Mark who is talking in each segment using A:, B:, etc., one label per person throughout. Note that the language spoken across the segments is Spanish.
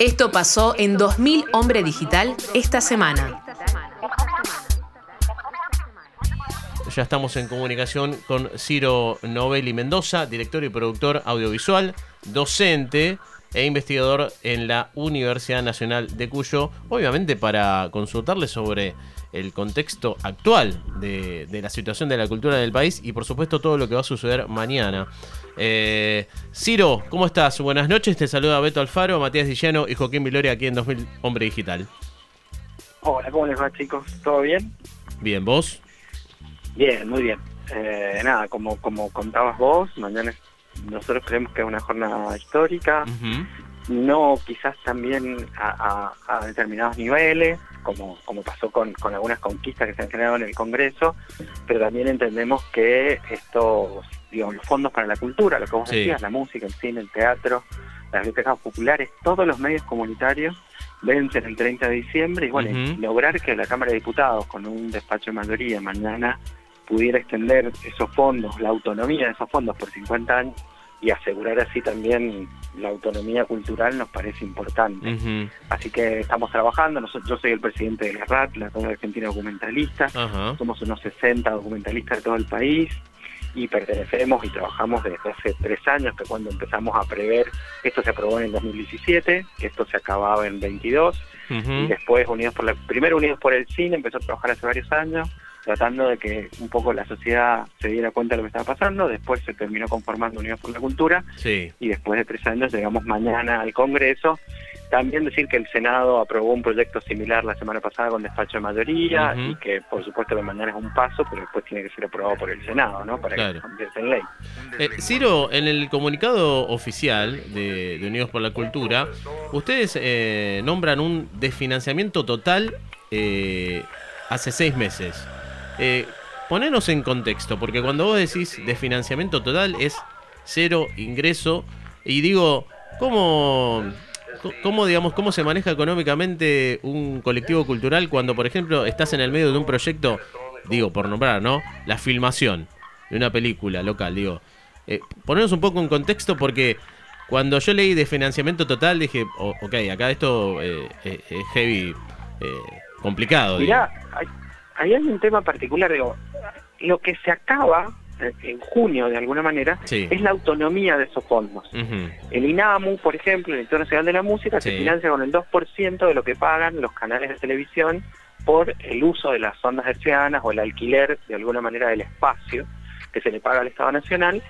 A: Esto pasó en 2000 Hombre Digital esta semana.
B: Ya estamos en comunicación con Ciro Novelli Mendoza, director y productor audiovisual, docente e investigador en la Universidad Nacional de Cuyo, obviamente para consultarle sobre el contexto actual de, la situación de la cultura del país y por supuesto todo lo que va a suceder mañana. Eh, Ciro, ¿cómo estás? Buenas noches, te saluda Beto Alfaro, Matías Dillano y Joaquín Viloria aquí en 2000 Hombre Digital.
C: Hola, ¿cómo les va chicos? ¿Todo bien?
B: Bien, ¿vos?
C: Bien, muy bien. Eh, nada, como, como contabas vos, mañana nosotros creemos que es una jornada histórica, no quizás también a, determinados niveles, como, como pasó con, con, algunas conquistas que se han generado en el Congreso, pero también entendemos que estos, digamos, los fondos para la cultura, lo que vos decías, la música, el cine, el teatro, las bibliotecas populares, todos los medios comunitarios vencen el 30 de diciembre y bueno, lograr que la Cámara de Diputados con un despacho de mayoría mañana pudiera extender esos fondos, la autonomía de esos fondos por 50 años y asegurar así también la autonomía cultural nos parece importante. Así que estamos trabajando, yo soy el presidente de la RAT, la Red Argentina Documentalista, somos unos 60 documentalistas de todo el país y pertenecemos y trabajamos desde hace tres años, que cuando empezamos a prever, esto se aprobó en el 2017, que esto se acababa en 22, y después Unidos por la, primero Unidos por el Cine empezó a trabajar hace varios años, tratando de que un poco la sociedad se diera cuenta de lo que estaba pasando, después se terminó conformando Unidos por la Cultura, y después de tres años llegamos mañana al Congreso. También decir que el Senado aprobó un proyecto similar la semana pasada con despacho de mayoría y que por supuesto que mañana es un paso, pero después tiene que ser aprobado por el Senado, ¿no? Para que se convierta en ley.
B: Eh, Ciro, en el comunicado oficial de, Unidos por la Cultura, ustedes eh, nombran un desfinanciamiento total eh, hace seis meses. Eh, en contexto, porque cuando vos decís de financiamiento total es cero ingreso, y digo, ¿cómo, cómo, digamos, cómo se maneja económicamente un colectivo cultural cuando, por ejemplo, estás en el medio de un proyecto, digo, por nombrar, ¿no? La filmación de una película local, digo. Eh, ponernos un poco en contexto porque cuando yo leí de financiamiento total dije, ok, acá esto eh, eh, es heavy, complicado.
C: Mirá, ahí hay un tema particular, digo, lo que se acaba en junio de alguna manera es la autonomía de esos fondos. El INAMU, por ejemplo, el Instituto Nacional de la Música, se financia con el 2% de lo que pagan los canales de televisión por el uso de las ondas hercianas o el alquiler de alguna manera del espacio que se le paga al Estado Nacional.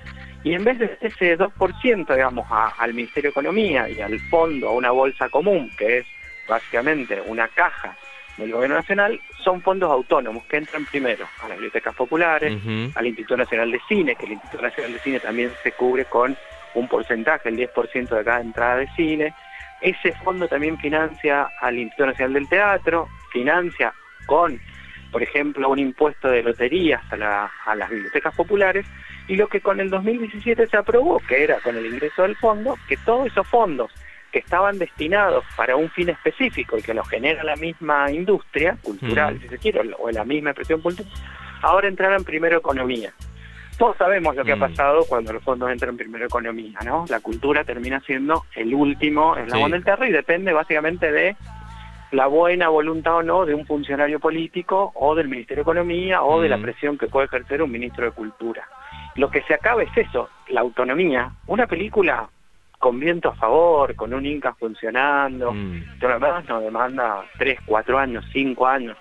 C: Y en vez de ese 2%, digamos, al Ministerio de Economía y al fondo, a una bolsa común, que es básicamente una caja del Gobierno Nacional son fondos autónomos que entran primero a las bibliotecas populares, al Instituto Nacional de Cine, que el Instituto Nacional de Cine también se cubre con un porcentaje, el 10% de cada entrada de cine. Ese fondo también financia al Instituto Nacional del Teatro, financia con, por ejemplo, un impuesto de loterías a, a las bibliotecas populares, y lo que con el 2017 se aprobó, que era con el ingreso del fondo, que todos esos fondos que estaban destinados para un fin específico y que lo genera la misma industria cultural, si se quiere, o la misma expresión cultural, ahora entrarán primero economía. Todos sabemos lo que ha pasado cuando los fondos entran primero economía, ¿no? La cultura termina siendo el último eslabón del terreno y depende básicamente de la buena voluntad o no de un funcionario político o del Ministerio de Economía o de la presión que puede ejercer un ministro de Cultura. Lo que se acaba es eso, la autonomía. Una película con viento a favor, con un Inca funcionando. Mm. Todo lo demás nos demanda 3, 4 años, 5 años.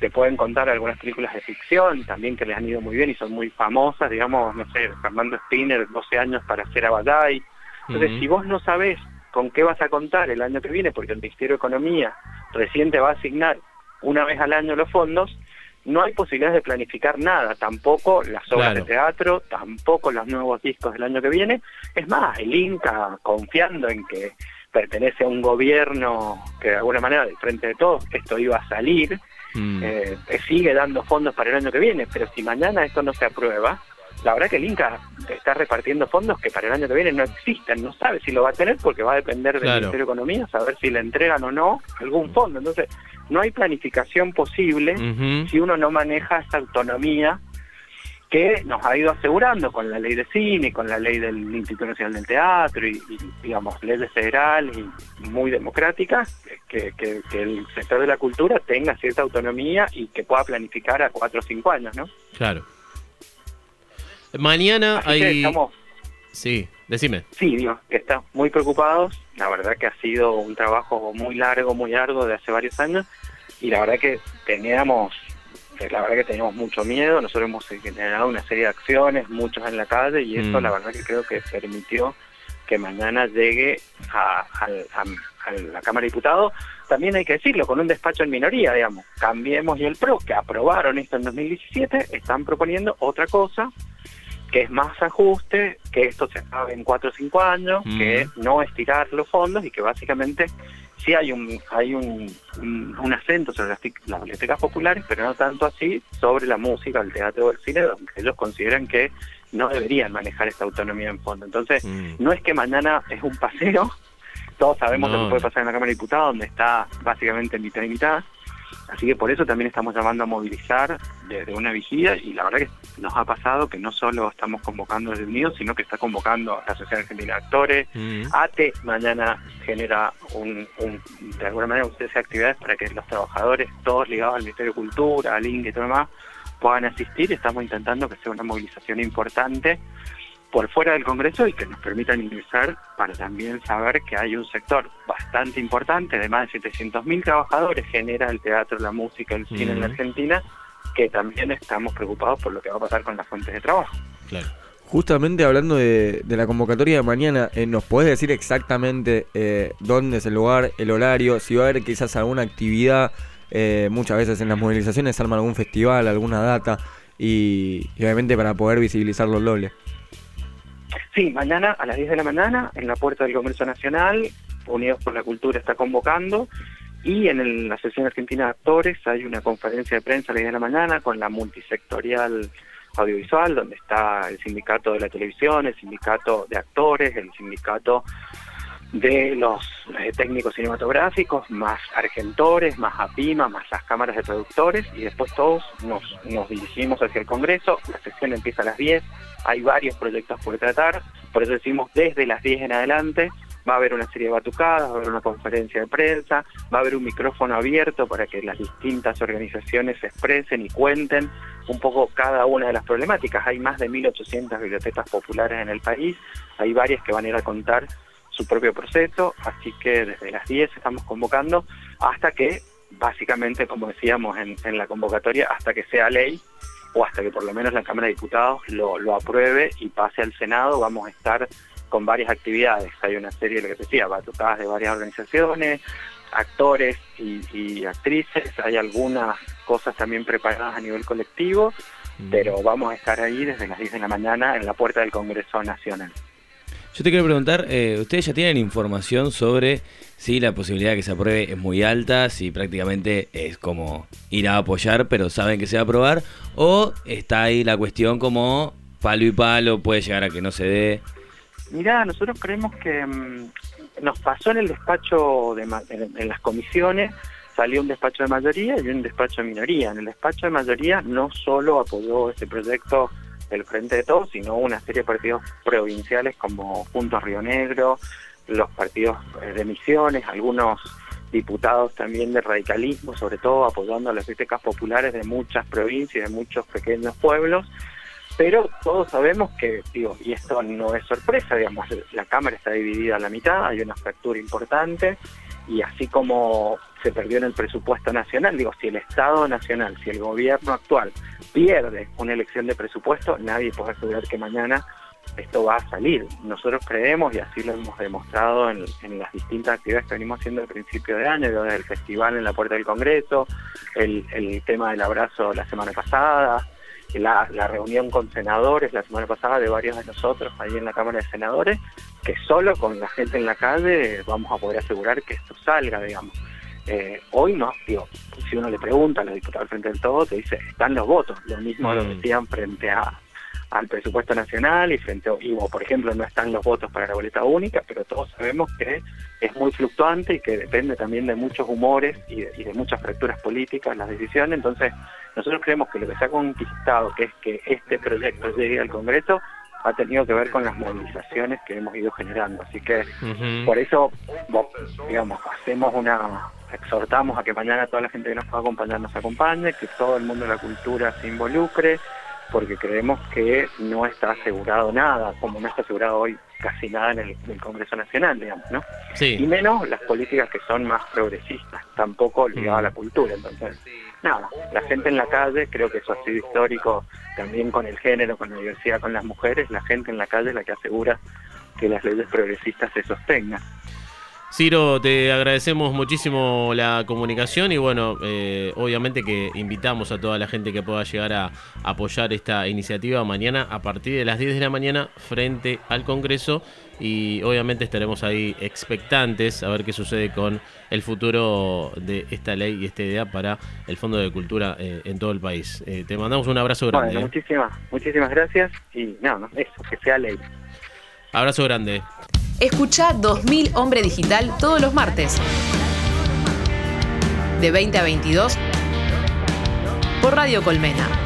C: Te pueden contar algunas películas de ficción también que les han ido muy bien y son muy famosas, digamos, no sé, Fernando Spinner, 12 años para hacer Abadai. Entonces, si vos no sabés con qué vas a contar el año que viene, porque el Ministerio de Economía recién te va a asignar una vez al año los fondos, no hay posibilidades de planificar nada, tampoco las obras de teatro, tampoco los nuevos discos del año que viene. Es más, el Inca, confiando en que pertenece a un gobierno que de alguna manera, de frente de todos, esto iba a salir, mm. eh, sigue dando fondos para el año que viene, pero si mañana esto no se aprueba, la verdad que el Inca está repartiendo fondos que para el año que viene no existen, no sabe si lo va a tener porque va a depender del Ministerio de Economía, saber si le entregan o no algún fondo. Entonces, no hay planificación posible si uno no maneja esta autonomía que nos ha ido asegurando con la ley de cine, con la ley del Instituto Nacional del Teatro y, digamos, leyes federales y muy democráticas, que, el sector de la cultura tenga cierta autonomía y que pueda planificar a cuatro o cinco años, ¿no?
B: Claro. Mañana hay... Sí, decime.
C: Sí, digo, que estamos muy preocupados. La verdad que ha sido un trabajo muy largo, muy largo de hace varios años. Y la verdad que teníamos la verdad que teníamos mucho miedo, nosotros hemos generado una serie de acciones, muchos en la calle, y eso mm. la verdad que creo que permitió que mañana llegue a, la Cámara de Diputados, también hay que decirlo, con un despacho en minoría, digamos, Cambiemos y el PRO, que aprobaron esto en 2017, están proponiendo otra cosa, que es más ajuste, que esto se acabe en cuatro o cinco años, que mm. no estirar los fondos y que básicamente sí hay un hay un, un, acento sobre las, bibliotecas populares, pero no tanto así sobre la música, el teatro o el cine, donde ellos consideran que no deberían manejar esta autonomía en fondo. Entonces, mm. no es que mañana es un paseo, todos sabemos lo que puede pasar en la Cámara de Diputados, donde está básicamente en mitad y mitad, Así que por eso también estamos llamando a movilizar desde una vigía y la verdad que nos ha pasado que no solo estamos convocando desde Unidos, sino que está convocando a la Asociación Argentina de Actores. Mm. ATE mañana genera un, de alguna manera ustedes actividades para que los trabajadores, todos ligados al Ministerio de Cultura, al ING y todo lo demás, puedan asistir. Estamos intentando que sea una movilización importante por fuera del Congreso y que nos permitan ingresar para también saber que hay un sector bastante importante de más de 700.000 trabajadores genera el teatro, la música, el cine en la Argentina, que también estamos preocupados por lo que va a pasar con las fuentes de trabajo.
D: Justamente hablando de, la convocatoria de mañana, eh, ¿nos podés decir exactamente eh, dónde es el lugar, el horario, si va a haber quizás alguna actividad? Eh, muchas veces en las movilizaciones se arma algún festival, alguna data, y, y obviamente para poder visibilizar los dobles.
C: Sí, mañana a las 10 de la mañana en la puerta del Congreso Nacional, Unidos por la Cultura está convocando y en la sesión argentina de actores hay una conferencia de prensa a las 10 de la mañana con la multisectorial audiovisual, donde está el sindicato de la televisión, el sindicato de actores, el sindicato de los eh, técnicos cinematográficos, más argentores, más APIMA, más las cámaras de productores, y después todos nos, dirigimos hacia el Congreso, la sesión empieza a las 10, hay varios proyectos por tratar, por eso decimos desde las 10 en adelante, va a haber una serie de batucadas, va a haber una conferencia de prensa, va a haber un micrófono abierto para que las distintas organizaciones se expresen y cuenten un poco cada una de las problemáticas. Hay más de 1.800 bibliotecas populares en el país, hay varias que van a ir a contar su propio proceso, así que desde las 10 estamos convocando hasta que, básicamente, como decíamos en, en la convocatoria, hasta que sea ley o hasta que por lo menos la Cámara de Diputados lo, lo apruebe y pase al Senado, vamos a estar con varias actividades. Hay una serie, lo que decía, batucadas de varias organizaciones, actores y, actrices, hay algunas cosas también preparadas a nivel colectivo, mm. pero vamos a estar ahí desde las 10 de la mañana en la puerta del Congreso Nacional.
D: Yo te quiero preguntar, eh, ¿ustedes ya tienen información sobre si la posibilidad de que se apruebe es muy alta, si prácticamente es como ir a apoyar, pero saben que se va a aprobar? ¿O está ahí la cuestión como palo y palo, puede llegar a que no se dé?
C: Mirá, nosotros creemos que mm, nos pasó en el despacho, de, en, las comisiones, salió un despacho de mayoría y un despacho de minoría. En el despacho de mayoría no solo apoyó este proyecto el Frente de Todos, sino una serie de partidos provinciales como Juntos Río Negro, los partidos eh, de Misiones, algunos diputados también de radicalismo, sobre todo apoyando a las bibliotecas populares de muchas provincias, de muchos pequeños pueblos, pero todos sabemos que, digo, y esto no es sorpresa, digamos, la Cámara está dividida a la mitad, hay una fractura importante, y así como se perdió en el presupuesto nacional, digo, si el Estado nacional, si el gobierno actual pierde una elección de presupuesto, nadie puede asegurar que mañana esto va a salir. Nosotros creemos, y así lo hemos demostrado en, las distintas actividades que venimos haciendo al principio de año, desde el festival en la puerta del Congreso, el, tema del abrazo la semana pasada, la, la, reunión con senadores la semana pasada de varios de nosotros ahí en la Cámara de Senadores, que solo con la gente en la calle vamos a poder asegurar que esto salga, digamos. Eh, hoy no, digo, si uno le pregunta a los diputados frente del todo, te dice, están los votos, lo mismo lo mm. decían frente a, al presupuesto nacional y frente y, por ejemplo no están los votos para la boleta única, pero todos sabemos que es muy fluctuante y que depende también de muchos humores y de, muchas fracturas políticas las decisiones, entonces nosotros creemos que lo que se ha conquistado, que es que este proyecto llegue al Congreso, ha tenido que ver con las movilizaciones que hemos ido generando. Así que por eso, digamos, hacemos una, exhortamos a que mañana toda la gente que nos pueda acompañar nos acompañe, que todo el mundo de la cultura se involucre, porque creemos que no está asegurado nada, como no está asegurado hoy casi nada en el, Congreso Nacional, digamos, ¿no?
B: Sí.
C: Y menos las políticas que son más progresistas, tampoco ligadas a la cultura. Entonces, nada, la gente en la calle, creo que eso ha sido histórico también con el género, con la diversidad, con las mujeres, la gente en la calle es la que asegura que las leyes progresistas se sostengan.
B: Ciro, te agradecemos muchísimo la comunicación y bueno, eh, obviamente que invitamos a toda la gente que pueda llegar a apoyar esta iniciativa mañana a partir de las 10 de la mañana frente al Congreso y obviamente estaremos ahí expectantes a ver qué sucede con el futuro de esta ley y esta idea para el Fondo de Cultura eh, en todo el país. Eh, te mandamos un abrazo grande.
C: muchísimas, muchísimas gracias y nada, eso, que sea ley.
B: Abrazo grande.
A: Escucha 2000 Hombre Digital todos los martes. De 20 a 22 por Radio Colmena.